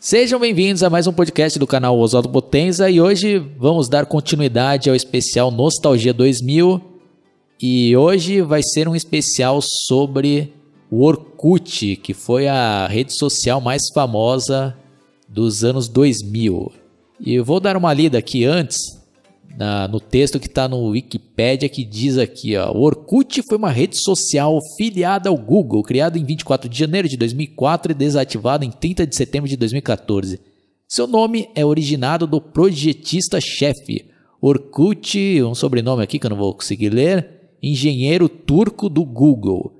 Sejam bem-vindos a mais um podcast do canal Oswaldo Potenza e hoje vamos dar continuidade ao especial Nostalgia 2000 e hoje vai ser um especial sobre o Orkut, que foi a rede social mais famosa dos anos 2000. E eu vou dar uma lida aqui antes na, no texto que está no Wikipedia que diz aqui, ó, o Orkut foi uma rede social filiada ao Google, criada em 24 de janeiro de 2004 e desativada em 30 de setembro de 2014. Seu nome é originado do projetista-chefe Orkut, um sobrenome aqui que eu não vou conseguir ler, engenheiro turco do Google.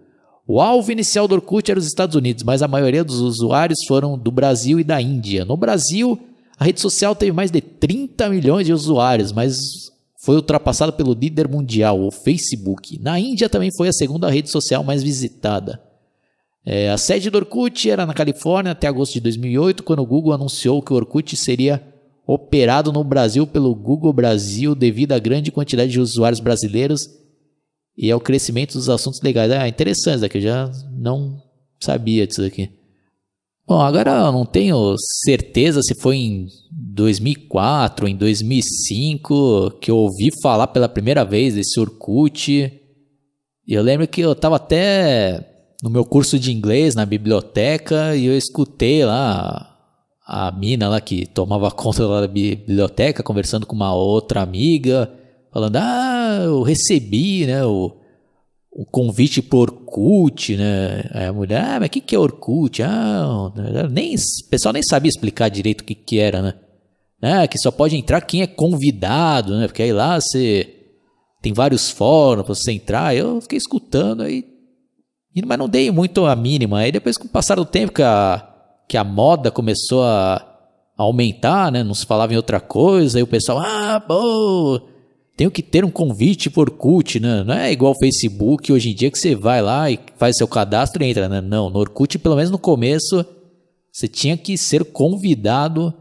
O alvo inicial do Orkut era os Estados Unidos, mas a maioria dos usuários foram do Brasil e da Índia. No Brasil, a rede social teve mais de 30 milhões de usuários, mas foi ultrapassada pelo líder mundial, o Facebook. Na Índia também foi a segunda rede social mais visitada. É, a sede do Orkut era na Califórnia até agosto de 2008, quando o Google anunciou que o Orkut seria operado no Brasil pelo Google Brasil devido à grande quantidade de usuários brasileiros e ao crescimento dos assuntos legais. Ah, interessante isso aqui, eu já não sabia disso aqui. Bom, agora eu não tenho certeza se foi em 2004 ou em 2005 que eu ouvi falar pela primeira vez desse Orkut. E eu lembro que eu estava até no meu curso de inglês na biblioteca e eu escutei lá a mina lá que tomava conta da biblioteca conversando com uma outra amiga, falando: "Ah, eu recebi, né, o o convite por Orkut, né? Aí a mulher, ah, mas o que, que é Orkut? Ah, nem, o pessoal nem sabia explicar direito o que, que era, né? Ah, que só pode entrar quem é convidado, né? Porque aí lá você tem vários fóruns para você entrar. Eu fiquei escutando aí, mas não dei muito a mínima. Aí depois, com o passar do tempo que a, que a moda começou a aumentar, né? Não se falava em outra coisa, aí o pessoal, ah, pô tenho que ter um convite por Orkut, né? Não é igual Facebook hoje em dia que você vai lá e faz seu cadastro e entra, né? Não, no Orkut, pelo menos no começo, você tinha que ser convidado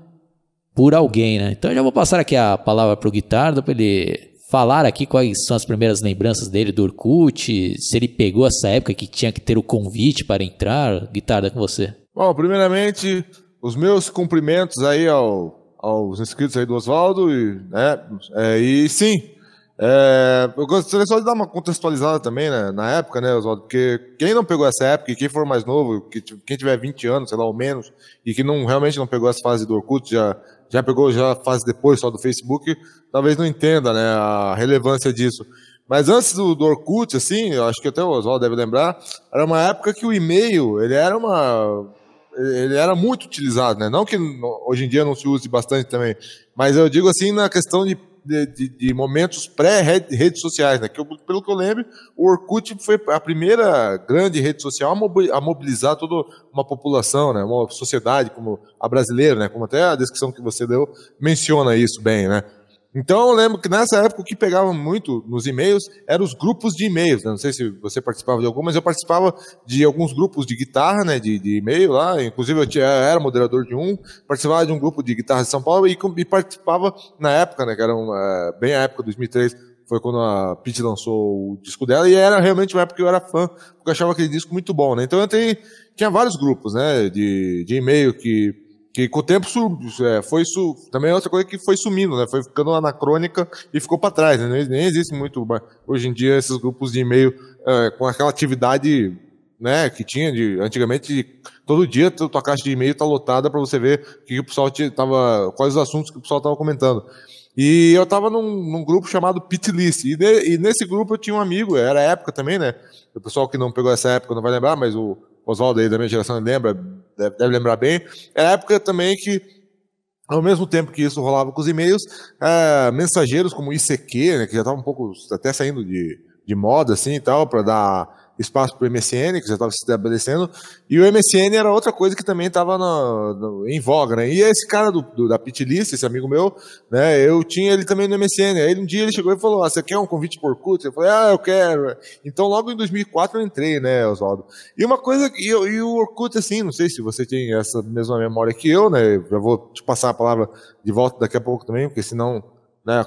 por alguém, né? Então eu já vou passar aqui a palavra para o Guitardo para ele falar aqui quais são as primeiras lembranças dele do Orkut, se ele pegou essa época que tinha que ter o convite para entrar. Guitardo, é com você. Bom, primeiramente, os meus cumprimentos aí ao aos inscritos aí do Oswaldo. E, né, é, e sim, é, eu gostaria só de dar uma contextualizada também, né, na época, né, Oswaldo, porque quem não pegou essa época, e quem for mais novo, que, quem tiver 20 anos, sei lá, ou menos, e que não, realmente não pegou essa fase do Orkut, já, já pegou já a fase depois só do Facebook, talvez não entenda, né, a relevância disso. Mas antes do, do Orkut, assim, eu acho que até o Oswaldo deve lembrar, era uma época que o e-mail, ele era uma ele era muito utilizado, né? Não que hoje em dia não se use bastante também, mas eu digo assim na questão de, de, de momentos pré-redes sociais, né? Que eu, pelo que eu lembro, o Orkut foi a primeira grande rede social a mobilizar toda uma população, né? Uma sociedade como a brasileira, né? Como até a descrição que você deu menciona isso bem, né? Então eu lembro que nessa época o que pegava muito nos e-mails eram os grupos de e-mails. Né? Não sei se você participava de algum, mas eu participava de alguns grupos de guitarra, né, de, de e-mail lá. Inclusive eu, tinha, eu, era moderador de um, participava de um grupo de guitarra de São Paulo e, e participava na época, né, que era uma, bem a época de 2003, foi quando a Pete lançou o disco dela, e era realmente uma época que eu era fã, porque eu achava aquele disco muito bom, né? Então eu tenho, tinha vários grupos, né, de, de e-mail que que com o tempo é, foi su, também é outra coisa que foi sumindo, né? Foi ficando anacrônica e ficou para trás, né? Nem existe muito hoje em dia esses grupos de e-mail é, com aquela atividade, né? Que tinha de antigamente todo dia tua caixa de e-mail tá lotada para você ver que, o pessoal tava, quais os assuntos que o pessoal tava comentando. E eu tava num, num grupo chamado Pitlist. E, e nesse grupo eu tinha um amigo, era época também, né? O pessoal que não pegou essa época não vai lembrar, mas o Oswaldo aí da minha geração lembra, deve, deve lembrar bem, era a época também que ao mesmo tempo que isso rolava com os e-mails, é, mensageiros como ICQ, né, que já estava um pouco até saindo de, de moda assim e tal, para dar espaço para o MSN, que já estava se estabelecendo, e o MSN era outra coisa que também estava em voga, né? E esse cara do, do da Pitlist, esse amigo meu, né? Eu tinha ele também no MSN. Aí um dia ele chegou e falou: ah, você quer um convite por Orkut? Eu falei: ah, eu quero. Então logo em 2004 eu entrei, né, Oswaldo? E uma coisa, e, e o Orkut, assim, não sei se você tem essa mesma memória que eu, né? Já vou te passar a palavra de volta daqui a pouco também, porque senão né,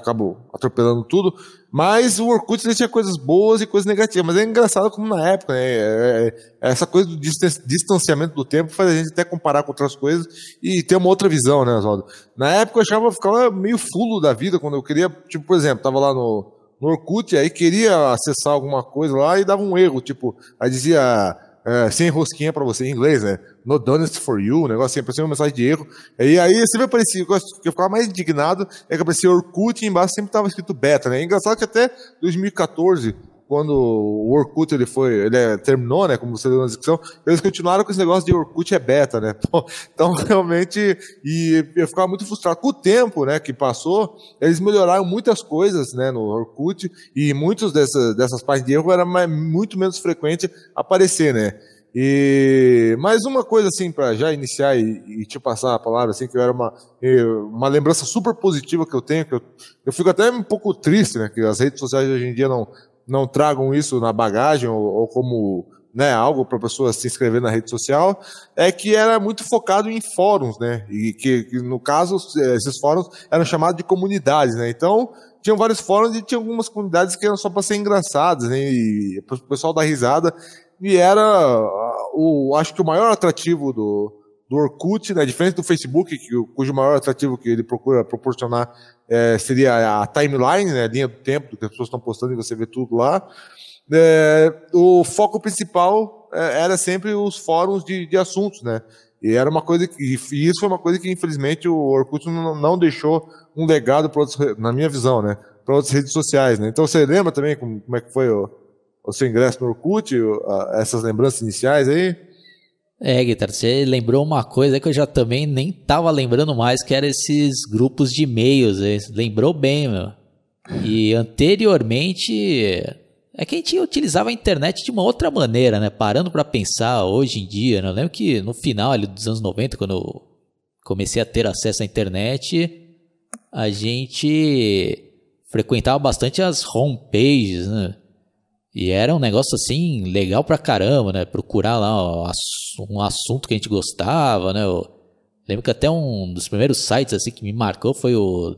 atropelando tudo. Mas o Orkut tinha coisas boas e coisas negativas. Mas é engraçado como na época, né, é, é, essa coisa do distanciamento do tempo faz a gente até comparar com outras coisas e ter uma outra visão, né, Oswaldo? Na época eu achava, ficava meio fulo da vida quando eu queria, tipo, por exemplo, tava lá no, no Orkut, aí queria acessar alguma coisa lá e dava um erro, tipo, aí dizia é, sem rosquinha para você em inglês, né? No done it for you, um negócio assim, apareceu uma mensagem de erro. E aí sempre aparecia, que eu ficava mais indignado é que aparecia Orkut e embaixo sempre estava escrito beta, né? Engraçado que até 2014 quando o Orkut ele foi, ele é, terminou, né, como você deu na descrição, eles continuaram com esse negócio de Orkut é beta, né? Então, realmente, e eu ficava muito frustrado. Com o tempo, né, que passou, eles melhoraram muitas coisas, né, no Orkut, e muitas dessas, dessas páginas de erro era mais, muito menos frequente aparecer, né? E mais uma coisa assim para já iniciar e, e, te passar a palavra assim que era uma uma lembrança super positiva que eu tenho que eu, eu fico até um pouco triste né que as redes sociais hoje em dia não não tragam isso na bagagem ou, ou como né, algo para pessoa se inscrever na rede social, é que era muito focado em fóruns, né? E que, que, no caso, esses fóruns eram chamados de comunidades, né? Então, tinham vários fóruns e tinha algumas comunidades que eram só para ser engraçadas, né? E o pessoal dar risada. E era, o, acho que o maior atrativo do, do Orkut, né? Diferente do Facebook, que, cujo maior atrativo que ele procura proporcionar é, seria a timeline, né, a linha do tempo que as pessoas estão postando e você vê tudo lá. É, o foco principal é, era sempre os fóruns de, de, assuntos, né? E era uma coisa que, e isso foi uma coisa que infelizmente o Orkut não, não deixou um legado para na minha visão, né? Para outras redes sociais, né? Então você lembra também como, como é que foi o, o seu ingresso no Orkut, essas lembranças iniciais aí? É, Guitarra, você lembrou uma coisa que eu já também nem tava lembrando mais, que era esses grupos de e-mails. Lembrou bem, meu. E anteriormente, é que a gente utilizava a internet de uma outra maneira, né? Parando para pensar hoje em dia, né? Eu lembro que no final ali, dos anos 90, quando eu comecei a ter acesso à internet, a gente frequentava bastante as homepages, né? E era um negócio assim, legal pra caramba, né? Procurar lá um assunto que a gente gostava, né? Eu lembro que até um dos primeiros sites assim que me marcou foi o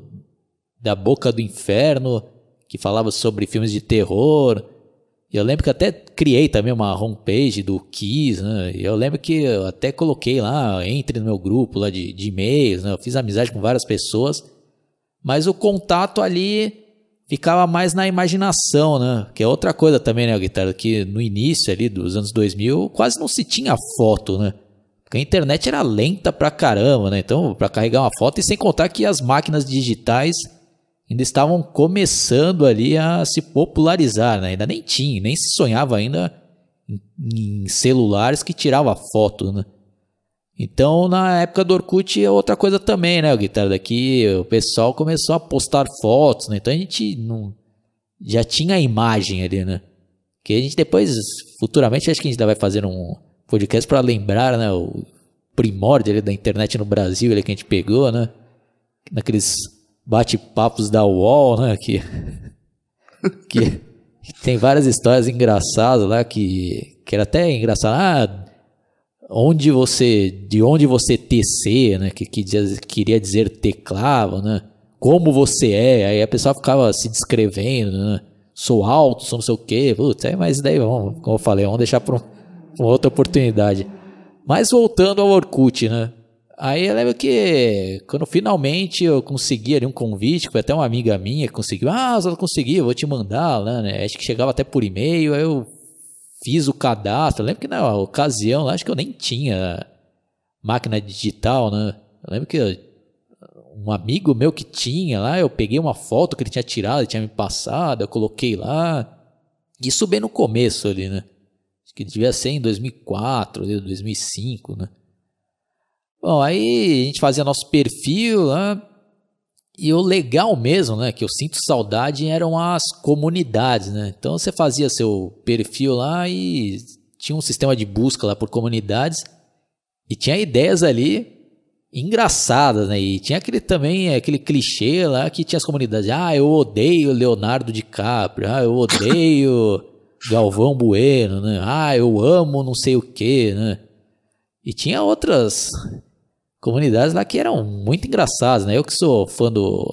Da Boca do Inferno, que falava sobre filmes de terror. E eu lembro que até criei também uma homepage do Kiss, né? E eu lembro que eu até coloquei lá, entre no meu grupo lá de, de e-mails, né? Eu fiz amizade com várias pessoas. Mas o contato ali ficava mais na imaginação, né? Que é outra coisa também, né, guitarra, que no início ali dos anos 2000 quase não se tinha foto, né? Porque a internet era lenta pra caramba, né? Então, para carregar uma foto e sem contar que as máquinas digitais ainda estavam começando ali a se popularizar, né? Ainda nem tinha, nem se sonhava ainda em, em celulares que tirava foto, né? Então, na época do Orkut, é outra coisa também, né, o Guitarra? Daqui o pessoal começou a postar fotos, né? Então a gente não, já tinha a imagem ali, né? Que a gente depois, futuramente, acho que a gente ainda vai fazer um podcast para lembrar, né? O primórdio da internet no Brasil, ele que a gente pegou, né? Naqueles bate-papos da UOL, né? Que, que, que, tem várias histórias engraçadas lá que, que era até engraçado. Ah, onde você, de onde você tecer, né, que, que queria dizer teclava, né, como você é, aí a pessoa ficava se descrevendo, né, sou alto, sou não sei o quê, putz, é, mas daí vamos, como eu falei, vamos deixar para uma outra oportunidade. Mas voltando ao Orkut, né, aí eu lembro que quando finalmente eu consegui ali um convite, foi até uma amiga minha que conseguiu, ah, eu consegui, eu vou te mandar, né, acho que chegava até por e-mail, aí eu fiz o cadastro. Lembro que na ocasião, acho que eu nem tinha máquina digital, né? Eu lembro que um amigo meu que tinha lá, eu peguei uma foto que ele tinha tirado, ele tinha me passado, eu coloquei lá. Isso bem no começo ali, né? Acho que devia ser em 2004, 2005, né? Bom, aí a gente fazia nosso perfil lá. E o legal mesmo, né, que eu sinto saudade eram as comunidades, né? Então você fazia seu perfil lá e tinha um sistema de busca lá por comunidades e tinha ideias ali engraçadas, né? E tinha aquele também aquele clichê lá que tinha as comunidades, ah, eu odeio Leonardo DiCaprio, ah, eu odeio Galvão Bueno, né? Ah, eu amo não sei o que, né? E tinha outras comunidades lá que eram muito engraçadas, né? Eu que sou fã do,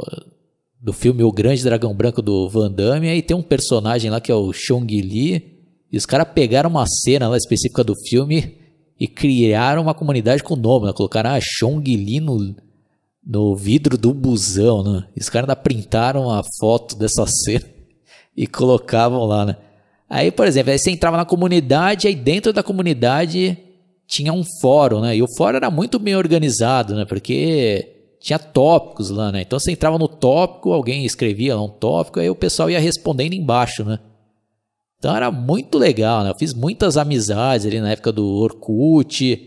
do filme O Grande Dragão Branco do Van Damme, aí tem um personagem lá que é o Chong Li, e os caras pegaram uma cena lá específica do filme e criaram uma comunidade com o nome, né? Colocaram ah, Chong Li no, no vidro do busão, né? E os caras ainda printaram a foto dessa cena e colocavam lá, né? Aí, por exemplo, aí você entrava na comunidade, aí dentro da comunidade tinha um fórum, né? E o fórum era muito bem organizado, né? Porque tinha tópicos lá, né? Então você entrava no tópico, alguém escrevia lá um tópico, aí o pessoal ia respondendo embaixo, né? Então era muito legal, né? Eu fiz muitas amizades ali na época do Orkut.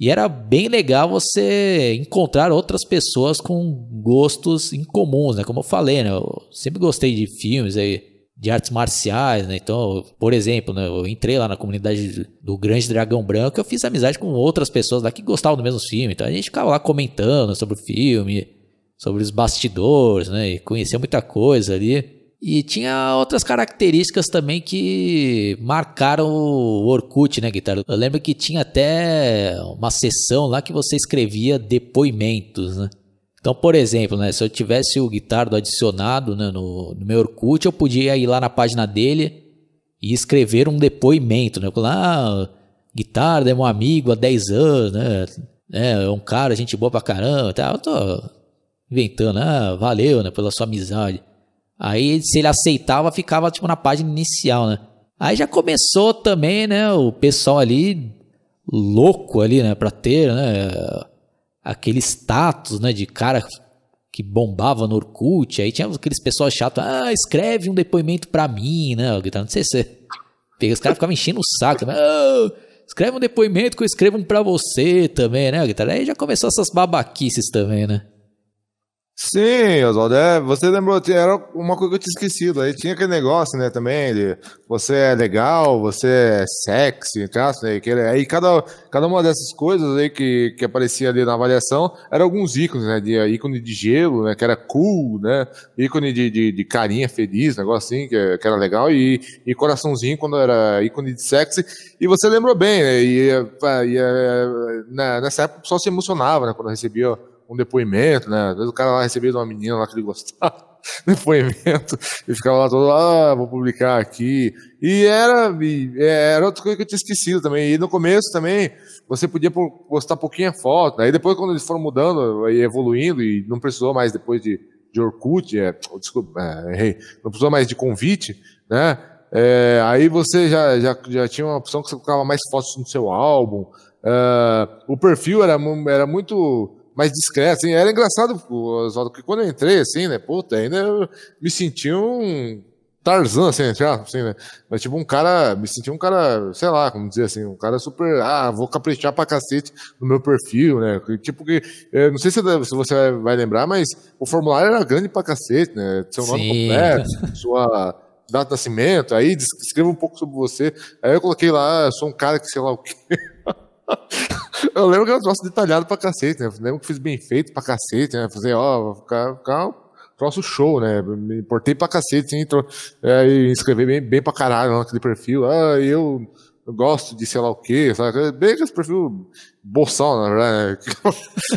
E era bem legal você encontrar outras pessoas com gostos incomuns, né? Como eu falei, né? Eu sempre gostei de filmes aí de artes marciais, né? Então, por exemplo, né, eu entrei lá na comunidade do Grande Dragão Branco, eu fiz amizade com outras pessoas lá que gostavam do mesmo filme. Então a gente ficava lá comentando sobre o filme, sobre os bastidores, né? E conhecia muita coisa ali. E tinha outras características também que marcaram o Orkut, né, Guitarra? Eu lembro que tinha até uma sessão lá que você escrevia depoimentos, né? Então, por exemplo, né, se eu tivesse o Guitardo adicionado né, no, no, meu Orkut, eu podia ir lá na página dele e escrever um depoimento, né? Falar, ah, Guitardo é meu amigo há 10 anos, né? É, é um cara, gente boa pra caramba, tá? Eu tô inventando, ah, valeu, né, pela sua amizade. Aí, se ele aceitava, ficava, tipo, na página inicial, né? Aí já começou também, né, o pessoal ali louco ali, né, pra ter, né, aquele status, né, de cara que bombava no Orkut, aí tinha aqueles pessoal chato, ah, escreve um depoimento pra mim, né, não sei se os caras ficavam enchendo o saco, ah, escreve um depoimento que eu escrevo um pra você também, né, aí já começou essas babaquices também, né. Sim, Oswaldo, é, você lembrou, era uma coisa que eu tinha esquecido, aí tinha aquele negócio, né, também, de você é legal, você é sexy, tá, né, que, aí cada, cada uma dessas coisas aí que, que aparecia ali na avaliação, eram alguns ícones, né, de ícone de gelo, né, que era cool, né, ícone de, de, de carinha feliz, negócio assim, que, que era legal, e, e coraçãozinho quando era ícone de sexy, e você lembrou bem, né, e, e, e né, nessa época o pessoal se emocionava, né, quando recebia um depoimento, né? Às vezes o cara lá recebia de uma menina lá que ele gostava, depoimento, e ficava lá todo, ah, vou publicar aqui. E era, era outra coisa que eu tinha esquecido também. E no começo também, você podia postar pouquinha foto. Aí depois, quando eles foram mudando e evoluindo, e não precisou mais depois de, de Orkut, é, desculpa, é, errei, não precisou mais de convite, né? É, aí você já, já, já tinha uma opção que você colocava mais fotos no seu álbum. Uh, o perfil era, era muito mais discreto, assim. Era engraçado, Oswaldo, porque quando eu entrei, assim, né, puta, ainda eu me senti um Tarzan, assim, assim, né? Mas, tipo, um cara, me senti um cara, sei lá, como dizer assim, um cara super, ah, vou caprichar pra cacete no meu perfil, né? Tipo que, não sei se, você vai lembrar, mas o formulário era grande pra cacete, né? Seu nome Sim. completo, sua data de nascimento, aí escreva um pouco sobre você. Aí eu coloquei lá, sou um cara que sei lá o quê. Eu lembro que era um troço detalhado pra cacete, né? Lembro que fiz bem feito pra cacete, né? Fazer, ó, ficar, ficar um troço show, né? Me importei pra cacete, assim, tro... é, e escrever bem, bem pra caralho naquele perfil. Ah, eu, gosto de sei lá o quê, sabe? Bem aquele perfil boçal, na verdade,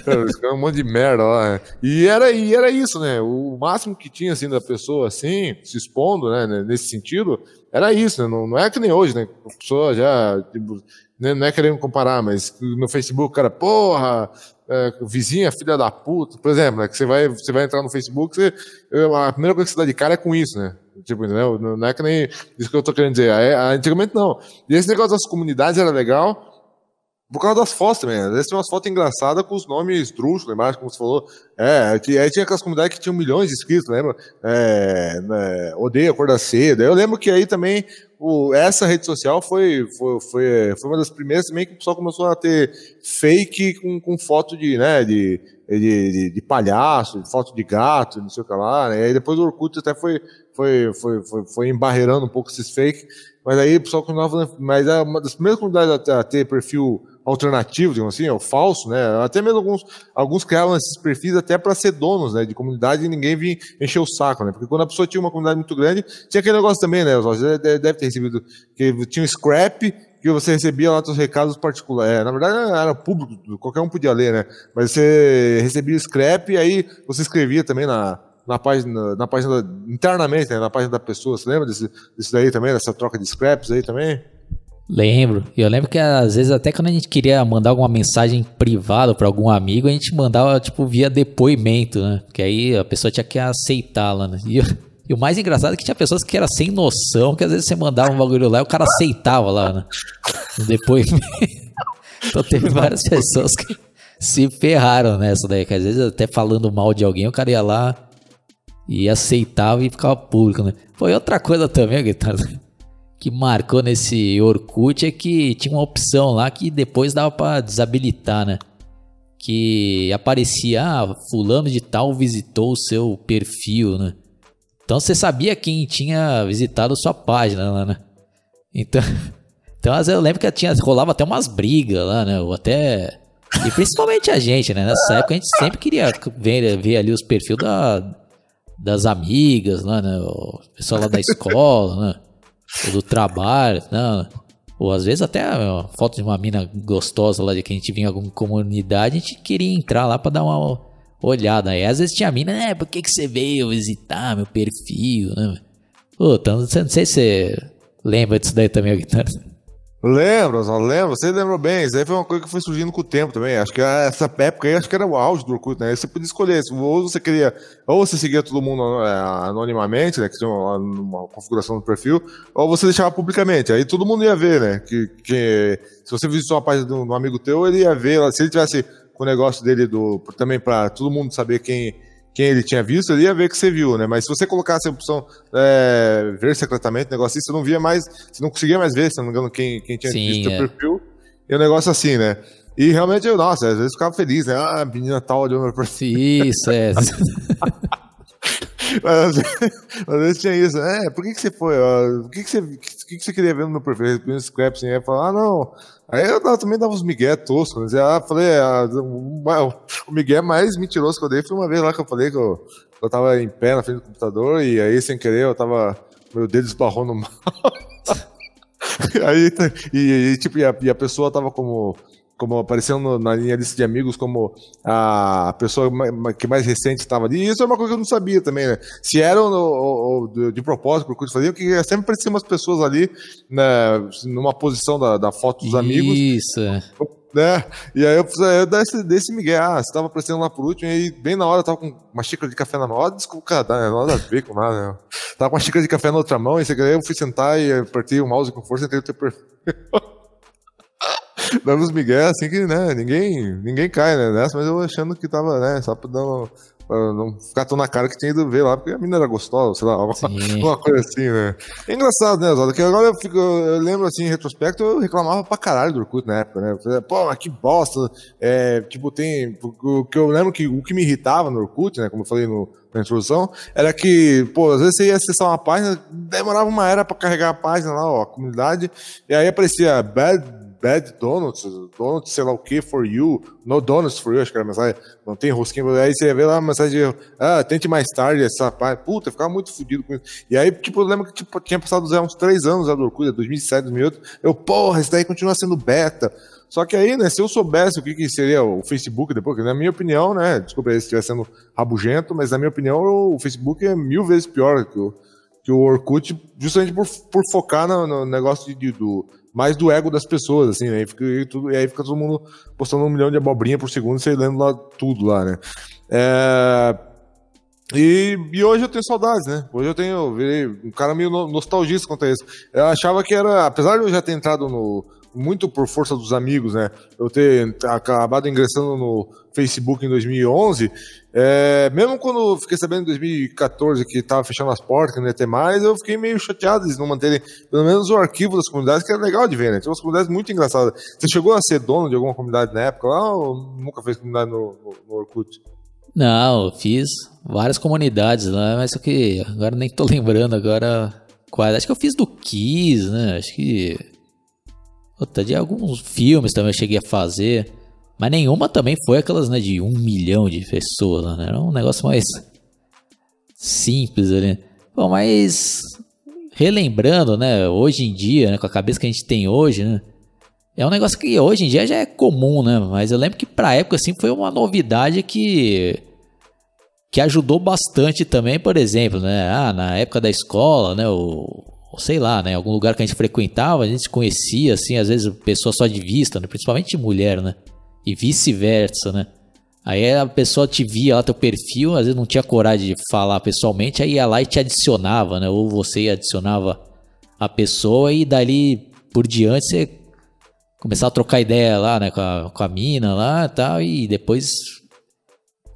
né? um monte de merda lá. Né? E era, e era isso, né? O máximo que tinha, assim, da pessoa, assim, se expondo, né? Nesse sentido, era isso, né? Não, não é que nem hoje, né? A pessoa já, tipo, né, não é querendo comparar, mas no Facebook, cara, porra, é, vizinha, filha da puta, por exemplo, né, que você vai, você vai entrar no Facebook, você, a primeira coisa que você dá de cara é com isso, né? Tipo, entendeu? Não é que nem isso que eu tô querendo dizer. É, antigamente não. E esse negócio das comunidades era legal, por causa das fotos também. Às vezes tem umas fotos engraçadas com os nomes drúxulos, embaixo, como você falou. É, que, aí tinha aquelas comunidades que tinham milhões de inscritos, lembra? É, né, odeia a cor da seda. Eu lembro que aí também o, essa rede social foi, foi, foi, foi uma das primeiras também que o pessoal começou a ter fake com, com foto de, né, de, de, de, de palhaço, foto de gato, não sei o que lá. Né? E aí depois o Orkut até foi, foi, foi, foi, foi embarreirando um pouco esses fake. Mas aí o pessoal continuava. Mas é uma das primeiras comunidades a ter perfil alternativo, digamos assim, é o falso, né? Até mesmo alguns, alguns criavam esses perfis até para ser donos, né, de comunidade e ninguém vinha encher o saco, né? Porque quando a pessoa tinha uma comunidade muito grande, tinha aquele negócio também, né? Você deve ter recebido que tinha um scrap que você recebia lá seus recados particulares. É, na verdade era público, qualquer um podia ler, né? Mas você recebia o scrap e aí você escrevia também na na página, na página internamente, né, na página da pessoa. Você lembra desse, desse daí também, dessa troca de scraps aí também? Lembro. Eu lembro que às vezes até quando a gente queria mandar alguma mensagem privada para algum amigo, a gente mandava tipo via depoimento, né? Porque aí a pessoa tinha que aceitá-la, né? E, e, o mais engraçado é que tinha pessoas que eram sem noção, que às vezes você mandava um bagulho lá e o cara aceitava lá, né? No depoimento. então teve várias pessoas que se ferraram nessa daí, que às vezes até falando mal de alguém, o cara ia lá e aceitava e ficava público, né? Foi outra coisa também, guitarra que marcou nesse Orkut é que tinha uma opção lá que depois dava para desabilitar, né? Que aparecia, ah, fulano de tal visitou o seu perfil, né? Então você sabia quem tinha visitado sua página lá, né? Então, então eu lembro que tinha, rolava até umas brigas lá, né? Ou até. E principalmente a gente, né? Nessa época a gente sempre queria ver, ver ali os perfis da, das amigas lá, né? O pessoal lá da escola, né? Ou do trabalho, não. Ou às vezes até a foto de uma mina gostosa lá de que a gente vinha em alguma comunidade, a gente queria entrar lá para dar uma olhada. Aí às vezes tinha mina, né? Por que, que você veio visitar meu perfil, né? Pô, então, não sei se você lembra disso daí também, Guitarra. Lembro, lembro, você lembrou bem. Isso aí foi uma coisa que foi surgindo com o tempo também. Acho que essa época aí, acho que era o auge do Orkut, né? Você podia escolher, ou você queria, ou você seguia todo mundo é, anonimamente, né? Que tinha uma, uma, configuração do perfil, ou você deixava publicamente. Aí todo mundo ia ver, né? Que, que se você visse uma página de um, amigo teu, ele ia ver, se ele tivesse o negócio dele do, também para todo mundo saber quem quem ele tinha visto, ele ia ver que você viu, né? Mas se você colocasse a opção é, ver secretamente, negócio assim, você não via mais, você não conseguia mais ver, se não me engano, quem, quem tinha Sim, visto o é. perfil. E o um negócio assim, né? E realmente eu, nossa, às vezes ficava feliz, né? Ah, a menina tal olhando meu perfil. Isso, é. Mas, às vezes tinha isso. É, por que, que você foi? O que, que, você, que, que você queria ver no meu perfil? No scrap, assim, aí falar, ah, não. Aí eu também dava uns migué toscos. Né? Ah, falei, ah, o migué mais mentiroso que eu dei foi uma vez lá que eu falei que eu, eu tava em pé na frente do computador e aí, sem querer, eu tava. Meu dedo esbarrou no aí, e, e, tipo, e a, e a pessoa tava como como apareceu no, na minha lista de amigos como a pessoa que mais recente estava ali. E isso é uma coisa que eu não sabia também, né? Se eram ou, ou, de propósito, por coisa fazer, que sempre apareciam umas pessoas ali né, numa posição da, da foto dos amigos. Isso. Né? E aí eu, eu desse, desse Miguel, ah, você tava aparecendo lá por último, e bem na hora eu tava com uma xícara de café na mão, desculpa, cara, nada a ver com nada, né? Tava com uma xícara de café na outra mão, e aí eu fui sentar e apertei o mouse com força e entrei o teu perfil. dando os migué, assim que, né, ninguém, ninguém cai, né, nessa, mas eu achando que tava, né, só pra, dar pra não ficar tão na cara que tinha ido ver lá, porque a mina era gostosa, sei lá, uma, uma coisa assim, né. É engraçado, né, Zaldo, que agora eu, fico, eu lembro, assim, em retrospecto, eu reclamava pra caralho do Orkut na época, né, falei, pô, mas que bosta, é, tipo, tem, o que eu lembro que o que me irritava no Orkut, né, como eu falei no, na introdução, era que, pô, às vezes você ia acessar uma página, demorava uma era pra carregar a página lá, ó, a comunidade, e aí aparecia bad Bad Donuts, Donuts, sei lá o que, for you, no donuts for you, acho que era a mensagem, não tem rosquinha, aí você vê lá a mensagem, ah, tente mais tarde essa parte, puta, ficava muito fodido com isso. E aí, tipo, eu lembro que tipo, tinha passado já uns três anos a do Orkut, 2007, 2008, eu, porra, isso daí continua sendo beta. Só que aí, né, se eu soubesse o que, que seria o Facebook depois, que na minha opinião, né, desculpa aí se estiver sendo rabugento, mas na minha opinião o Facebook é mil vezes pior que o, que o Orkut, justamente por, por focar no, no negócio de, de, do mais do ego das pessoas, assim, né? E, fica, e, tudo, e aí fica todo mundo postando um milhão de abobrinha por segundo e você lendo lá tudo lá, né? É... E, e, hoje eu tenho saudades, né? Hoje eu tenho, eu virei um cara meio nostalgista quanto a isso. Eu achava que era, apesar de eu já ter entrado no, muito por força dos amigos, né? Eu ter acabado ingressando no Facebook em 2011, é, mesmo quando fiquei sabendo em 2014 que estava fechando as portas, que não ia ter mais, eu fiquei meio chateado de não manterem pelo menos o arquivo das comunidades, que era legal de ver, né? Tinha umas comunidades muito engraçadas. Você chegou a ser dono de alguma comunidade na época lá ou nunca fez comunidade no, no, no Orkut? Não, fiz várias comunidades lá, mas só que agora nem tô lembrando agora quais. Acho que eu fiz do Kiss, né? Acho que Puta, de alguns filmes também eu cheguei a fazer. Mas nenhuma também foi aquelas, né, de um milhão de pessoas, né? Era um negócio mais simples ali. Bom, mas relembrando, né, hoje em dia, né, com a cabeça que a gente tem hoje, né? É um negócio que hoje em dia já é comum, né? Mas eu lembro que pra época, assim, foi uma novidade que que ajudou bastante também, por exemplo, né? Ah, na época da escola, né? O, sei lá, né? Algum lugar que a gente frequentava, a gente conhecia, assim, às vezes pessoa só de vista, né? principalmente mulher, né? E vice-versa, né? Aí a pessoa te via lá teu perfil, às vezes não tinha coragem de falar pessoalmente, aí ia lá e te adicionava, né? Ou você adicionava a pessoa e dali por diante você começava a trocar ideia lá, né? Com a, com a mina lá e tal, e depois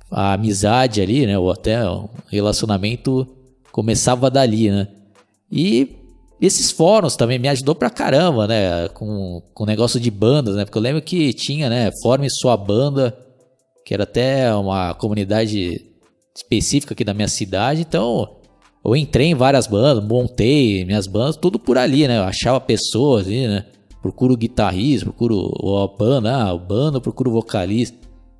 a amizade ali, né? Ou até o relacionamento começava dali, né? E esses fóruns também me ajudou pra caramba, né? Com o negócio de bandas, né? Porque eu lembro que tinha, né? Forme sua banda, que era até uma comunidade específica aqui da minha cidade. Então, eu entrei em várias bandas, montei minhas bandas, tudo por ali, né? Eu achava pessoas ali, né? Procuro guitarrista, procuro a banda, ah, o procuro vocalista.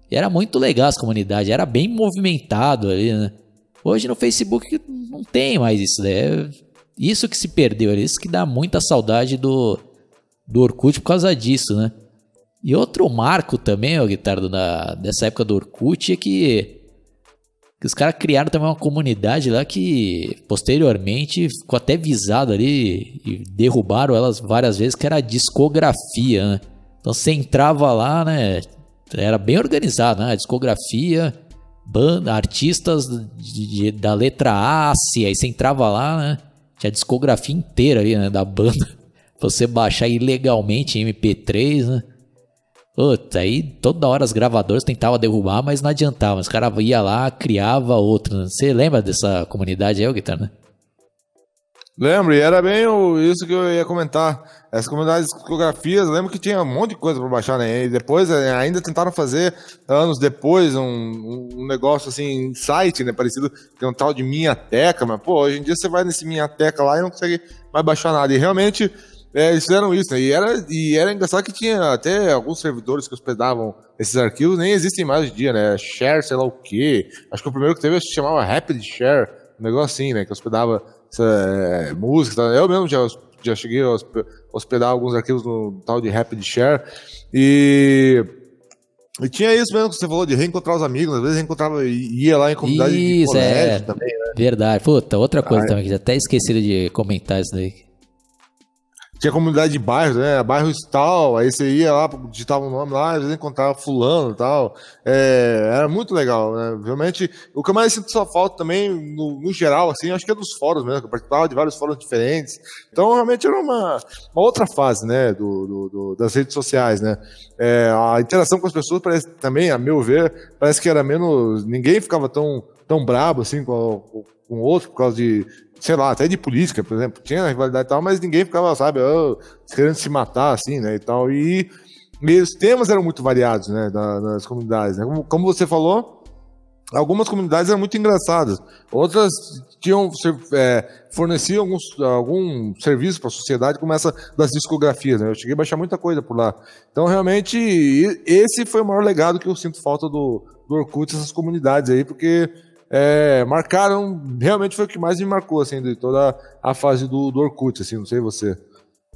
E era muito legal as comunidades, era bem movimentado ali, né? Hoje no Facebook não tem mais isso, né? Isso que se perdeu, isso que dá muita saudade do, do Orkut por causa disso, né? E outro marco também, ó, Guitardo, da, dessa época do Orkut é que, que os caras criaram também uma comunidade lá que posteriormente ficou até visado ali e derrubaram elas várias vezes, que era a discografia, né? Então você entrava lá, né? Era bem organizado, né? A discografia, banda, artistas de, de, da letra A, C, aí você entrava lá, né? Tinha a discografia inteira ali, né? Da banda. você baixar ilegalmente em MP3, né? Puta, aí toda hora as gravadoras tentavam derrubar, mas não adiantava. Os caras iam lá, criava outra. Né? Você lembra dessa comunidade aí, Guitar, né? Lembro, e era bem o, isso que eu ia comentar. As comunidades de discografias, lembro que tinha um monte de coisa para baixar, né? E depois eh, ainda tentaram fazer, anos depois, um, um negócio assim, site, né? Parecido com um tal de Minhateca, mas pô, hoje em dia você vai nesse Minhateca lá e não consegue mais baixar nada. E realmente é, eles fizeram isso, né? E era, e era engraçado que tinha até alguns servidores que hospedavam esses arquivos, nem existem mais hoje em dia, né? Share, sei lá o quê. Acho que o primeiro que teve se chamava Rapid Share, um negócio assim, né? Que hospedava é, música. Eu mesmo já, já cheguei a hospedar alguns arquivos no tal de Rapid Share. E, e tinha isso mesmo que você falou de reencontrar os amigos. Às vezes reencontrava ia lá em comunidade isso, de colégio é, também, né? Verdade. Puta, outra coisa ah, também, que até esqueci de comentar isso daí. Tinha comunidade de bairros, né? Bairro tal, aí você ia lá, digitava o um nome lá, às vezes encontrava fulano e tal. É, era muito legal, né? Realmente, o que eu mais sinto só falta também, no, no, geral, assim, acho que é dos fóruns mesmo, que eu participava de vários fóruns diferentes. Então, realmente era uma, uma outra fase, né, do, do, do das redes sociais, né? É, a interação com as pessoas parece também, a meu ver, parece que era menos. Ninguém ficava tão, tão brabo assim com, com o outro por causa de sei lá, até de política, por exemplo, tinha rivalidade e tal, mas ninguém ficava, sabe, oh, querendo se matar, assim, né, e tal, e, e os temas eram muito variados, né, nas comunidades, né, como, como você falou, algumas comunidades eram muito engraçadas, outras tinham, é, forneciam alguns, algum serviço para a sociedade, como essa das discografias, né, eu cheguei a baixar muita coisa por lá, então realmente, esse foi o maior legado que eu sinto falta do, do Orkut, essas comunidades aí, porque é, marcaram, realmente foi o que mais me marcou, assim, de toda a fase do, do Orkut, assim, não sei você.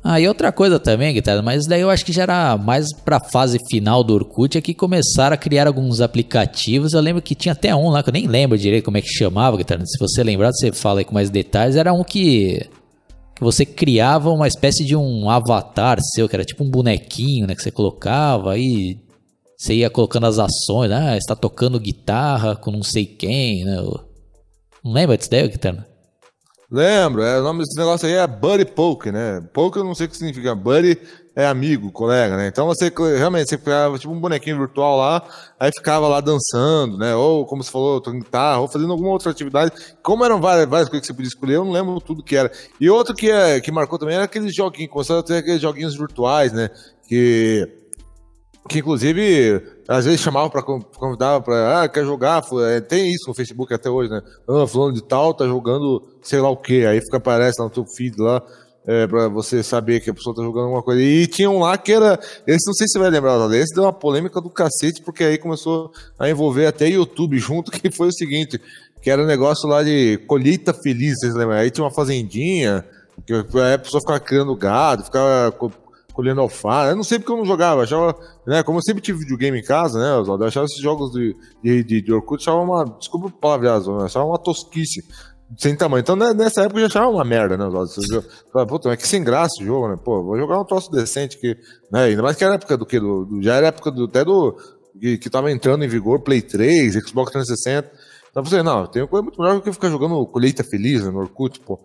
Ah, e outra coisa também, Guitarra, mas daí eu acho que já era mais pra fase final do Orkut, é que começaram a criar alguns aplicativos. Eu lembro que tinha até um lá, que eu nem lembro direito como é que chamava, Guitarra. Se você lembrar, você fala aí com mais detalhes. Era um que, que você criava uma espécie de um avatar seu, que era tipo um bonequinho, né, que você colocava aí você ia colocando as ações, ah, está tocando guitarra com não sei quem, né? Não lembra disso daí, Guitarra? Lembro, é, o nome desse negócio aí é Buddy Poke, né? Poke eu não sei o que significa. Buddy é amigo, colega, né? Então você realmente você ficava tipo um bonequinho virtual lá, aí ficava lá dançando, né? Ou como você falou, tocando guitarra, ou fazendo alguma outra atividade. Como eram várias, várias coisas que você podia escolher, eu não lembro tudo que era. E outro que, é, que marcou também era aqueles joguinhos, começaram a ter aqueles joguinhos virtuais, né? Que que inclusive às vezes chamava para convidar para ah, quer jogar, é, tem isso no Facebook até hoje, né? Ah, fulano de tal tá jogando sei lá o que, aí fica aparece lá no teu feed lá. É, para você saber que a pessoa tá jogando alguma coisa. E tinha um lá que era. Esse não sei se você vai lembrar, esse deu uma polêmica do cacete, porque aí começou a envolver até YouTube junto, que foi o seguinte: que era um negócio lá de colheita feliz, vocês lembram? Aí tinha uma fazendinha, que a pessoa ficava criando gado, ficava colhendo alface. Eu não sei porque eu não jogava. Achava, né, como eu sempre tive videogame em casa, né, Oswaldo, eu achava esses jogos de, de, de, de Orkut, achava uma. Desculpa o palavreado, achava uma tosquice sem tamanho. Então, né, nessa época eu já achava uma merda, né? Você fala, puta, mas que sem graça o jogo, né? Pô, vou jogar um troço decente que. Né? Ainda mais que era época do que? Do, do, já era época do, até do. Que, que tava entrando em vigor Play 3, Xbox 360. Então você, não, tem coisa muito melhor do que ficar jogando colheita feliz né, no Orkut, pô.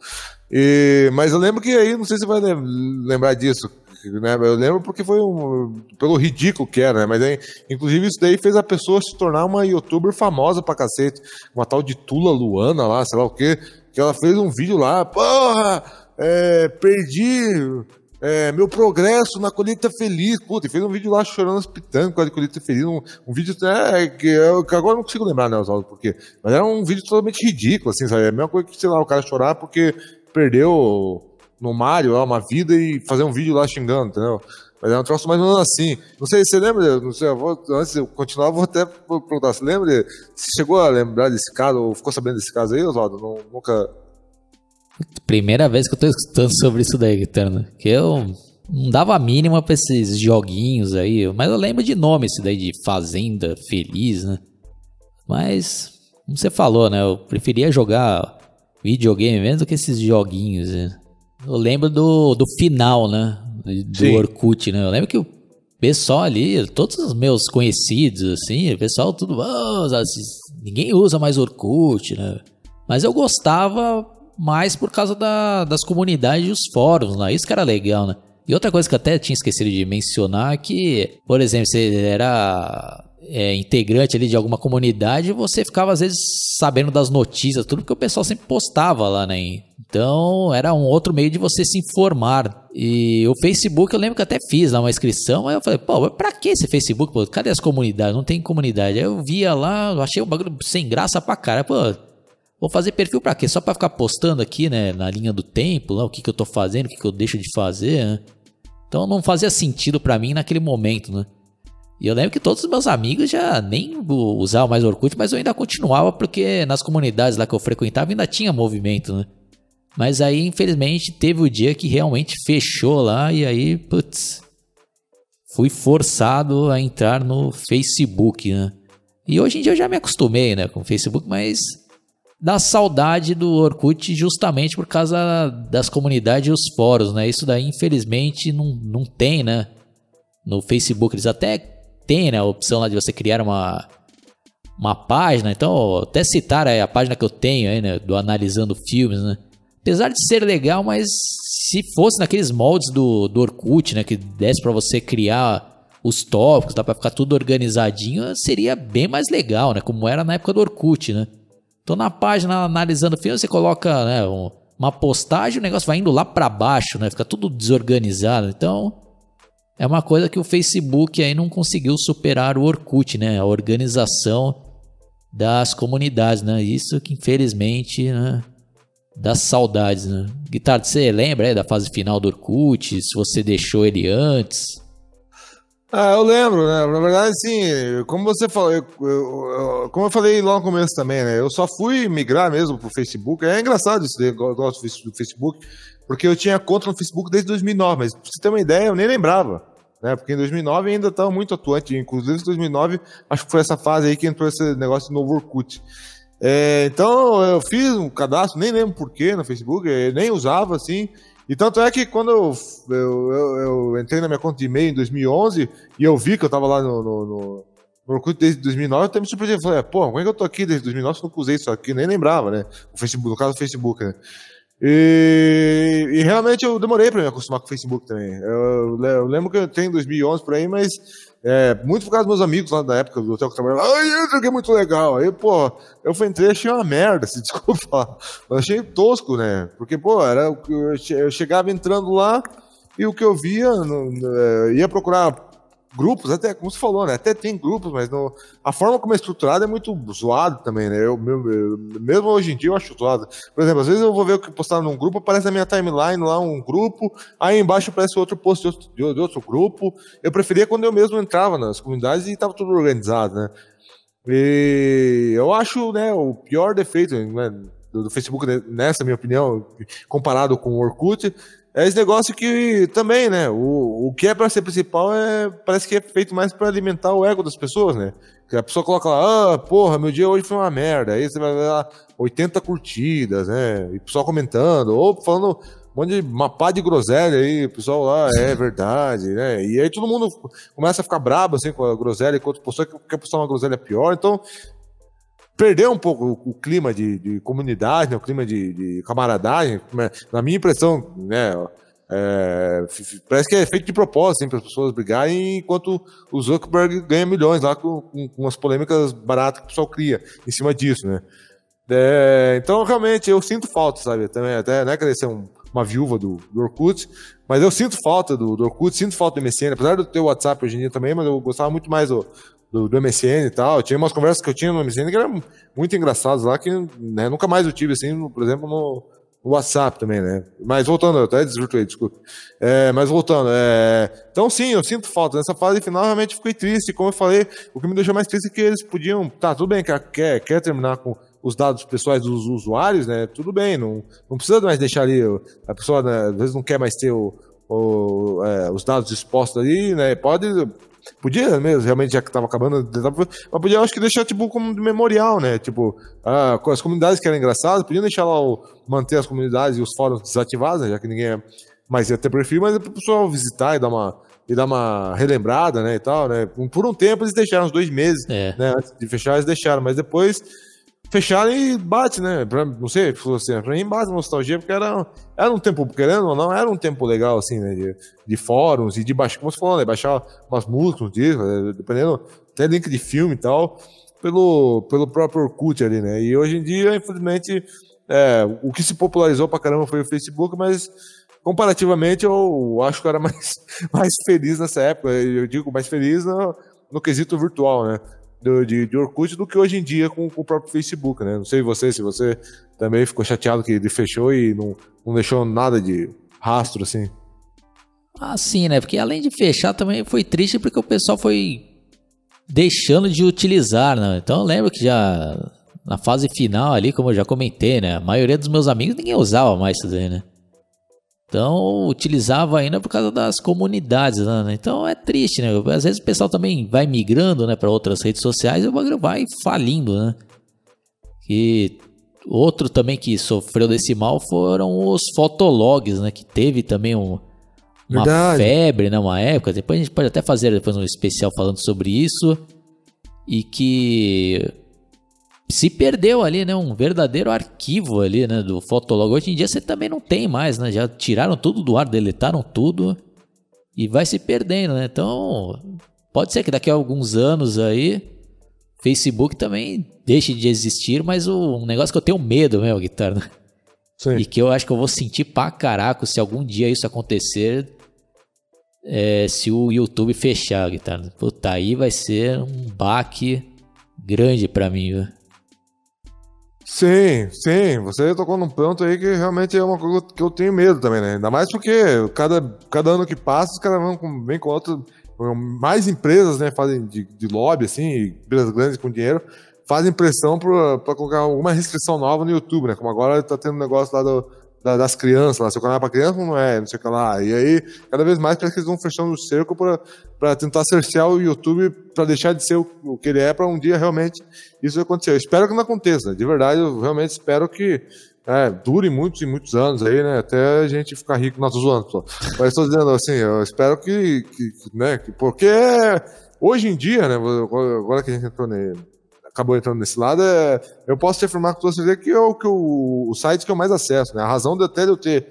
E, mas eu lembro que aí, não sei se você vai lembrar disso, né? Eu lembro porque foi um, pelo ridículo que era, né? Mas aí, inclusive isso daí fez a pessoa se tornar uma youtuber famosa pra cacete. Uma tal de Tula Luana lá, sei lá o quê. Que ela fez um vídeo lá, porra, é, perdi é, meu progresso na colheita feliz. Puta, fez um vídeo lá chorando as pitangas com a colheita feliz. Um, um vídeo é, que, eu, que agora não consigo lembrar, né, Oswaldo, porque. Mas era um vídeo totalmente ridículo, assim, sabe? É a mesma coisa que, sei lá, o cara chorar porque perdeu no Mario uma vida e fazer um vídeo lá xingando, entendeu? Mas é um troço mais ou menos assim. Não sei, você lembra? Não sei, vou, antes de eu continuar, vou até perguntar. Você lembra? Você chegou a lembrar desse caso, ou ficou sabendo desse caso aí, Oswaldo? Não, nunca Primeira vez que eu tô escutando sobre isso daí, Eterno. Que eu não dava a mínima pra esses joguinhos aí. Mas eu lembro de nome esse daí de Fazenda Feliz, né? Mas, como você falou, né? Eu preferia jogar videogame mesmo do que esses joguinhos, né? Eu lembro do, do final, né? Do Sim. Orkut, né? Eu lembro que o pessoal ali, todos os meus conhecidos, assim, o pessoal tudo. Oh, ninguém usa mais Orkut, né? Mas eu gostava mais por causa da, das comunidades e os fóruns lá. Isso que era legal, né? E outra coisa que eu até tinha esquecido de mencionar é que, por exemplo, você era é, integrante ali de alguma comunidade, você ficava às vezes sabendo das notícias, tudo porque o pessoal sempre postava lá, né? Então era um outro meio de você se informar. E o Facebook eu lembro que até fiz lá uma inscrição, aí eu falei, pô, pra que esse Facebook? Pô, cadê as comunidades? Não tem comunidade. Aí eu via lá, achei o bagulho sem graça pra cara. Pô, Vou fazer perfil para quê? Só para ficar postando aqui, né, na linha do tempo, lá, o que, que eu tô fazendo, o que, que eu deixo de fazer, né? Então não fazia sentido para mim naquele momento, né? E eu lembro que todos os meus amigos já nem usavam mais Orkut, mas eu ainda continuava porque nas comunidades lá que eu frequentava ainda tinha movimento, né? Mas aí, infelizmente, teve o dia que realmente fechou lá e aí, putz, fui forçado a entrar no Facebook, né? E hoje em dia eu já me acostumei, né, com o Facebook, mas da saudade do Orkut justamente por causa das comunidades e os fóruns, né? Isso daí, infelizmente, não, não tem, né? No Facebook eles até têm né, a opção lá de você criar uma, uma página. Então, até citar a página que eu tenho aí, né? Do Analisando Filmes, né? Apesar de ser legal, mas se fosse naqueles moldes do, do Orkut, né? Que desse para você criar os tópicos, dá para ficar tudo organizadinho, seria bem mais legal, né? Como era na época do Orkut, né? Então na página analisando o filme, você coloca né, um, uma postagem, o negócio vai indo lá para baixo, né? Fica tudo desorganizado. Então é uma coisa que o Facebook aí não conseguiu superar o Orkut, né? A organização das comunidades, né? Isso que infelizmente, né? Das saudades, né? Guitarra, você lembra aí da fase final do Orkut? Se você deixou ele antes? Ah, eu lembro, né? Na verdade, assim, como você falou, eu, eu, como eu falei lá no começo também, né? Eu só fui migrar mesmo pro Facebook. É engraçado isso, eu gosto do Facebook, porque eu tinha conta no Facebook desde 2009, mas pra você ter uma ideia, eu nem lembrava, né? Porque em 2009 ainda estava muito atuante, inclusive em 2009, acho que foi essa fase aí que entrou esse negócio de novo Orkut. É, então eu fiz um cadastro, nem lembro porquê no Facebook, nem usava assim. E tanto é que quando eu, eu, eu, eu entrei na minha conta de e-mail em 2011 e eu vi que eu tava lá no, no, no, no Orkut desde 2009, eu até me surpreendi. Falei, pô, como é que eu tô aqui desde 2009 se eu nunca usei isso aqui? Nem lembrava, né? O Facebook, no caso do Facebook, né? E, e, realmente eu demorei para me acostumar com o Facebook também. Eu, eu, lembro que eu tenho em 2011 por aí, mas é, muito por causa dos meus amigos lá da época do hotel que eu trabalhava. Ai, isso aqui é muito legal. Aí, pô, eu fui entrei achei uma merda, se desculpa. Eu achei tosco, né? Porque, pô, era, eu chegava entrando lá e o que eu via, é, ia procurar grupos, até como você falou, né? Até tem grupos, mas no, a forma como é estruturado é muito zoado também, né? Eu, eu, mesmo hoje em dia eu acho zoado. Por exemplo, às vezes eu vou ver o que postaram num grupo, aparece na minha timeline lá um grupo, aí embaixo aparece outro post de outro, de outro grupo. Eu preferia quando eu mesmo entrava nas comunidades e estava tudo organizado, né? E eu acho, né, o pior defeito, né? do, do Facebook, né, nessa minha opinião, comparado com o Orkut, é esse negócio que também, né? O, o que é para ser principal é parece que é feito mais para alimentar o ego das pessoas, né? Que a pessoa coloca lá, ah, porra, meu dia hoje foi uma merda. Aí você vai ver lá 80 curtidas, né? E o pessoal comentando, ou falando um monte de uma pá de groselha aí, o pessoal lá, é verdade, né? E aí todo mundo começa a ficar brabo assim com a groselha, enquanto a pessoa quer postar uma groselha pior. Então, perdeu um pouco o, clima de, de, comunidade, né, o clima de, de, camaradagem. Né, na minha impressão, né, é, parece que é feito de propósito assim, para as pessoas brigarem, enquanto o Zuckerberg ganha milhões lá com, com, com as polêmicas baratas que o pessoal cria em cima disso, né? É, então, realmente, eu sinto falta, sabe? Também, até não é querer ser um, uma viúva do, do Orkut, mas eu sinto falta do, do Orkut, sinto falta do MSN, apesar ter o WhatsApp hoje em dia também, mas eu gostava muito mais do, do, do, MSN e tal. Tinha umas conversas que eu tinha no MSN que eram muito engraçadas lá, que né, nunca mais eu tive, assim, por exemplo, no, no WhatsApp também, né? Mas voltando, eu até desvirtuei, desculpa. É, mas voltando, é... então sim, eu sinto falta. Nessa fase final, realmente fiquei triste. Como eu falei, o que me deixou mais triste é que eles podiam. Tá, tudo bem, quer, quer, quer terminar com os dados pessoais dos usuários, né? Tudo bem, não, não precisa mais deixar ali. A pessoa, né, às vezes, não quer mais ter o, o, é, os dados expostos ali, né? Pode Podia mesmo, realmente, já que tava acabando, mas podia, acho que deixar, tipo, como memorial, né? Tipo, ah, as comunidades que eram engraçadas, podiam deixar lá, o, manter as comunidades e os fóruns desativados, né? Já que ninguém mais ia ter perfil, mas é pro pessoal visitar e dar uma, e dar uma relembrada, né, e tal, né? Por um tempo eles deixaram, uns dois meses, é. né? Antes de fechar, eles deixaram, mas depois fecharam e bate, né? Pra, não sei, assim, pra mim bate nostalgia, porque era, era um tempo, querendo ou não, era um tempo legal, assim, né? De, de fóruns e de baixar, como você falou, né? Baixar umas músicas, discos, né? dependendo, até link de filme e tal, pelo, pelo próprio Orkut ali, né? E hoje em dia, infelizmente, é, o que se popularizou pra caramba foi o Facebook, mas comparativamente eu acho que eu era mais, mais feliz nessa época. Eu digo mais feliz no, no quesito virtual, né? Do, de, de Orkut do que hoje em dia com, com, o próprio Facebook, né? Não sei você, se você também ficou chateado que ele fechou e não, não deixou nada de rastro, assim. Ah, sim, né? Porque além de fechar também foi triste porque o pessoal foi deixando de utilizar, né? Então eu lembro que já na fase final ali, como eu já comentei, né? A maioria dos meus amigos ninguém usava mais isso daí, né? Então, utilizava ainda por causa das comunidades, né? Então é triste, né? Às vezes o pessoal também vai migrando, né, para outras redes sociais e o bagulho vai falindo, né? E outro também que sofreu desse mal foram os fotologs, né, que teve também um, uma Verdade. febre, né, uma época. Depois a gente pode até fazer depois um especial falando sobre isso e que se perdeu ali, né? Um verdadeiro arquivo ali, né? Do Fotolog. Hoje em dia você também não tem mais, né? Já tiraram tudo do ar, deletaram tudo e vai se perdendo, né? Então, pode ser que daqui a alguns anos aí Facebook também deixe de existir, mas o, um negócio que eu tenho medo, meu, guitarra, né? Sim. E que eu acho que eu vou sentir pra caraca se algum dia isso acontecer. É, se o YouTube fechar, guitarra. Puta, aí vai ser um baque grande pra mim, viu? Sim, sim, você tocou num ponto aí que realmente é uma coisa que eu tenho medo também, né? Ainda mais porque cada, cada ano que passa, os caras vão com, outras. Mais empresas, né? Fazem de, de lobby, assim, empresas grandes com dinheiro, fazem pressão para colocar alguma restrição nova no YouTube, né? Como agora tá tendo um negócio lá do, da, das crianças, lá, seu canal é para criança não é, não sei o que lá. E aí, cada vez mais parece que eles vão fechando o cerco para tentar cercear o YouTube para deixar de ser o, o que ele é para um dia realmente isso acontecer. Eu espero que não aconteça, de verdade, eu realmente espero que é, dure muitos e muitos anos aí, né? Até a gente ficar rico, não, tô zoando. Mas estou dizendo assim, eu espero que, que né? Que, porque hoje em dia, né? Agora que a gente entrou nele acabou entrando nesse lado, é, eu posso te afirmar com toda certeza que é o, que o, o site que eu mais acesso. Né? A razão de até de eu ter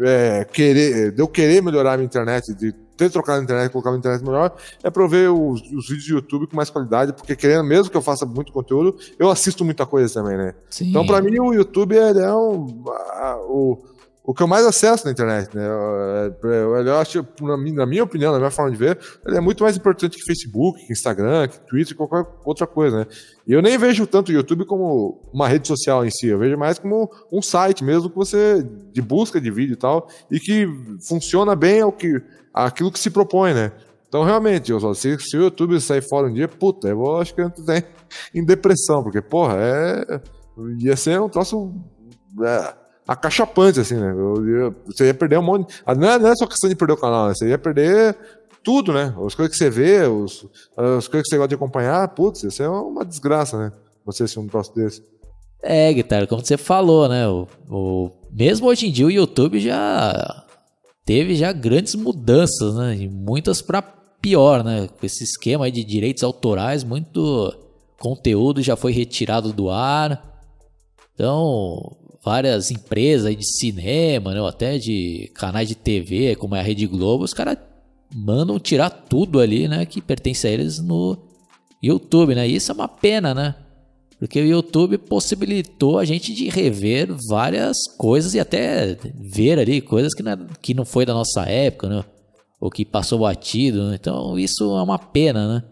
é, querer, de eu querer melhorar a minha internet, de ter trocado a internet colocar a internet melhor, é para eu ver os, os, vídeos do YouTube com mais qualidade, porque querendo mesmo que eu faça muito conteúdo, eu assisto muita coisa também, né? Sim. Então, para mim, o YouTube é, é um, a, o, o que eu mais acesso na internet, né? Eu, eu acho, na minha, na minha, opinião, na minha forma de ver, ele é muito mais importante que Facebook, que Instagram, que Twitter, qualquer outra coisa, né? E eu nem vejo tanto o YouTube como uma rede social em si, eu vejo mais como um site mesmo que você de busca de vídeo e tal, e que funciona bem ao que aquilo que se propõe, né? Então, realmente, eu, se, se o YouTube sair fora um dia, puta, eu acho que eu em depressão, porque, porra, é, ia ser um troço é, acachapante, assim, né? Eu, eu, você ia perder um monte. Ah, não é, não é só questão de perder o canal, né? Você ia perder tudo, né? As coisas que você vê, os, as coisas que você gosta de acompanhar, putz, isso é uma desgraça, né? Você ser um troço desse. É, guitarra, como você falou, né? O, o, mesmo hoje em dia o YouTube já teve já grandes mudanças, né? E muitas para pior, né? Com esse esquema aí de direitos autorais, muito conteúdo já foi retirado do ar. Então, várias empresas de cinema, né? ou até de canais de TV, como é a Rede Globo, os caras mandam tirar tudo ali, né? Que pertence a eles no YouTube, né? E isso é uma pena, né? Porque o YouTube possibilitou a gente de rever várias coisas e até ver ali coisas que não, é, que não foi da nossa época, né? Ou que passou batido. Né? Então isso é uma pena, né?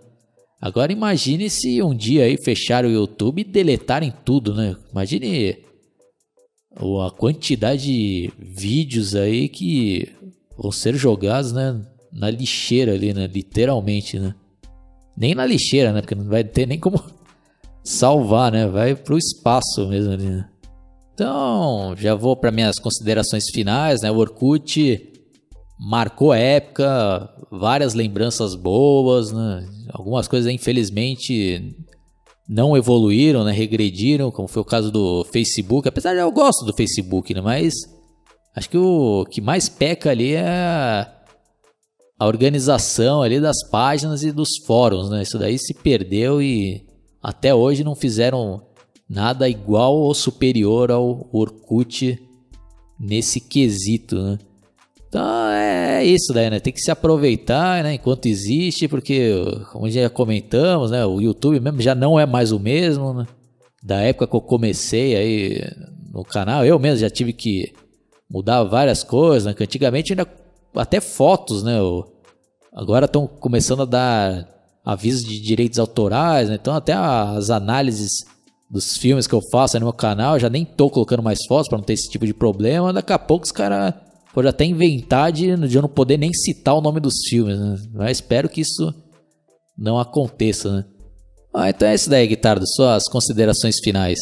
Agora imagine se um dia aí fecharem o YouTube e deletarem tudo, né? Imagine a quantidade de vídeos aí que vão ser jogados, né? Na lixeira ali, né? Literalmente, né? Nem na lixeira, né? Porque não vai ter nem como salvar, né? Vai pro espaço mesmo ali, né? Então, já vou para minhas considerações finais, né? O Orkut marcou a época, várias lembranças boas, né? Algumas coisas, infelizmente, não evoluíram, né? Regrediram, como foi o caso do Facebook. Apesar de eu gosto do Facebook, né? Mas acho que o que mais peca ali é a organização ali das páginas e dos fóruns, né? Isso daí se perdeu e até hoje não fizeram nada igual ou superior ao Orkut nesse quesito, né? Então é isso daí, né? Tem que se aproveitar, né? Enquanto existe, porque, como já comentamos, né? O YouTube mesmo já não é mais o mesmo, né? Da época que eu comecei aí no canal, eu mesmo já tive que mudar várias coisas, né? Antigamente ainda até fotos, né? agora estão começando a dar avisos de direitos autorais, né? Então até as análises dos filmes que eu faço no meu canal, já nem tô colocando mais fotos para não ter esse tipo de problema. Daqui a pouco os caras podem até inventar de, de eu não poder nem citar o nome dos filmes, né? Mas espero que isso não aconteça, né? Ah, então é isso daí, Guitardo, suas considerações finais.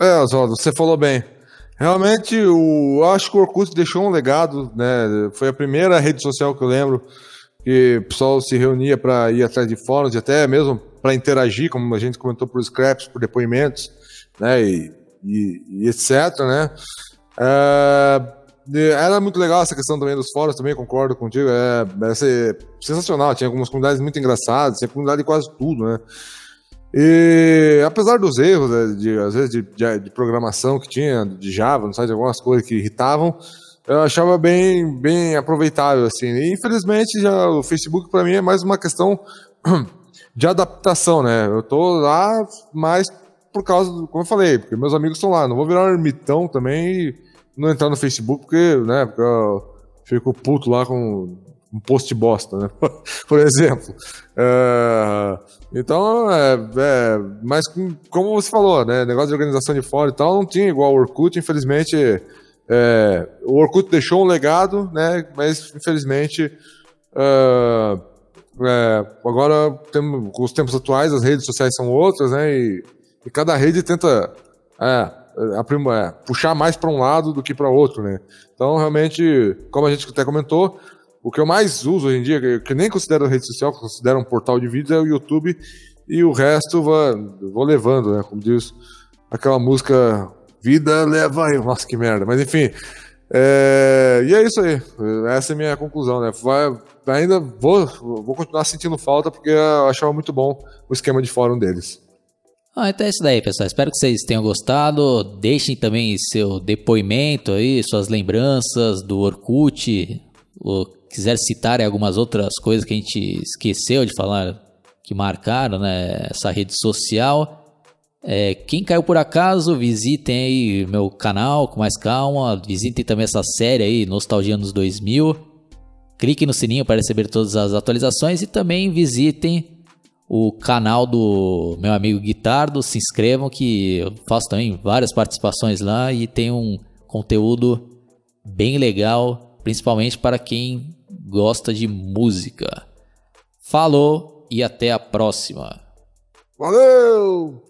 É, Oswaldo, você falou bem. Realmente, o, eu acho que o Orkut deixou um legado, né? Foi a primeira rede social que eu lembro que o pessoal se reunia para ir atrás de fóruns e até mesmo para interagir, como a gente comentou por scraps, por depoimentos, né, e, e, e etc, né. É, era muito legal essa questão também dos fóruns, também concordo contigo, é, é sensacional, tinha algumas comunidades muito engraçadas, tinha comunidade de quase tudo, né. E apesar dos erros, né, de, às vezes de, de, de programação que tinha, de Java, não sei, de algumas coisas que irritavam, eu achava bem, bem aproveitável, assim. E, infelizmente, já o Facebook para mim é mais uma questão de adaptação, né? Eu tô lá mais por causa, do, como eu falei, porque meus amigos estão lá. Não vou virar um ermitão também não entrar no Facebook, porque, né, porque eu fico puto lá com um post bosta, né? por exemplo. É, então, é, é, mas como você falou, né, negócio de organização de fora e tal, não tinha igual o Orkut, infelizmente é, o Orkut deixou um legado, né? Mas infelizmente uh, é, agora tem, com os tempos atuais as redes sociais são outras, né? E, e cada rede tenta é, é, puxar mais para um lado do que para outro, né? Então realmente, como a gente até comentou, o que eu mais uso hoje em dia, que, nem considero rede social, que considero um portal de vídeo, é o YouTube e o resto vou, vou levando, né? Como diz aquela música Vida leva. Nossa, que merda. Mas enfim. É... E é isso aí. Essa é a minha conclusão, né? Vai... Ainda vou, vou continuar sentindo falta porque eu achava muito bom o esquema de fórum deles. Ah, então é isso daí, pessoal. Espero que vocês tenham gostado. Deixem também seu depoimento aí, suas lembranças do Orkut. Ou quiser citar algumas outras coisas que a gente esqueceu de falar que marcaram né, essa rede social. É, quem caiu por acaso, visitem aí meu canal com mais calma. Visitem também essa série aí, Nostalgia nos 2000. Clique no sininho para receber todas as atualizações e também visitem o canal do meu amigo Guitardo. Se inscrevam que eu faço também várias participações lá e tem um conteúdo bem legal, principalmente para quem gosta de música. Falou e até a próxima. Valeu!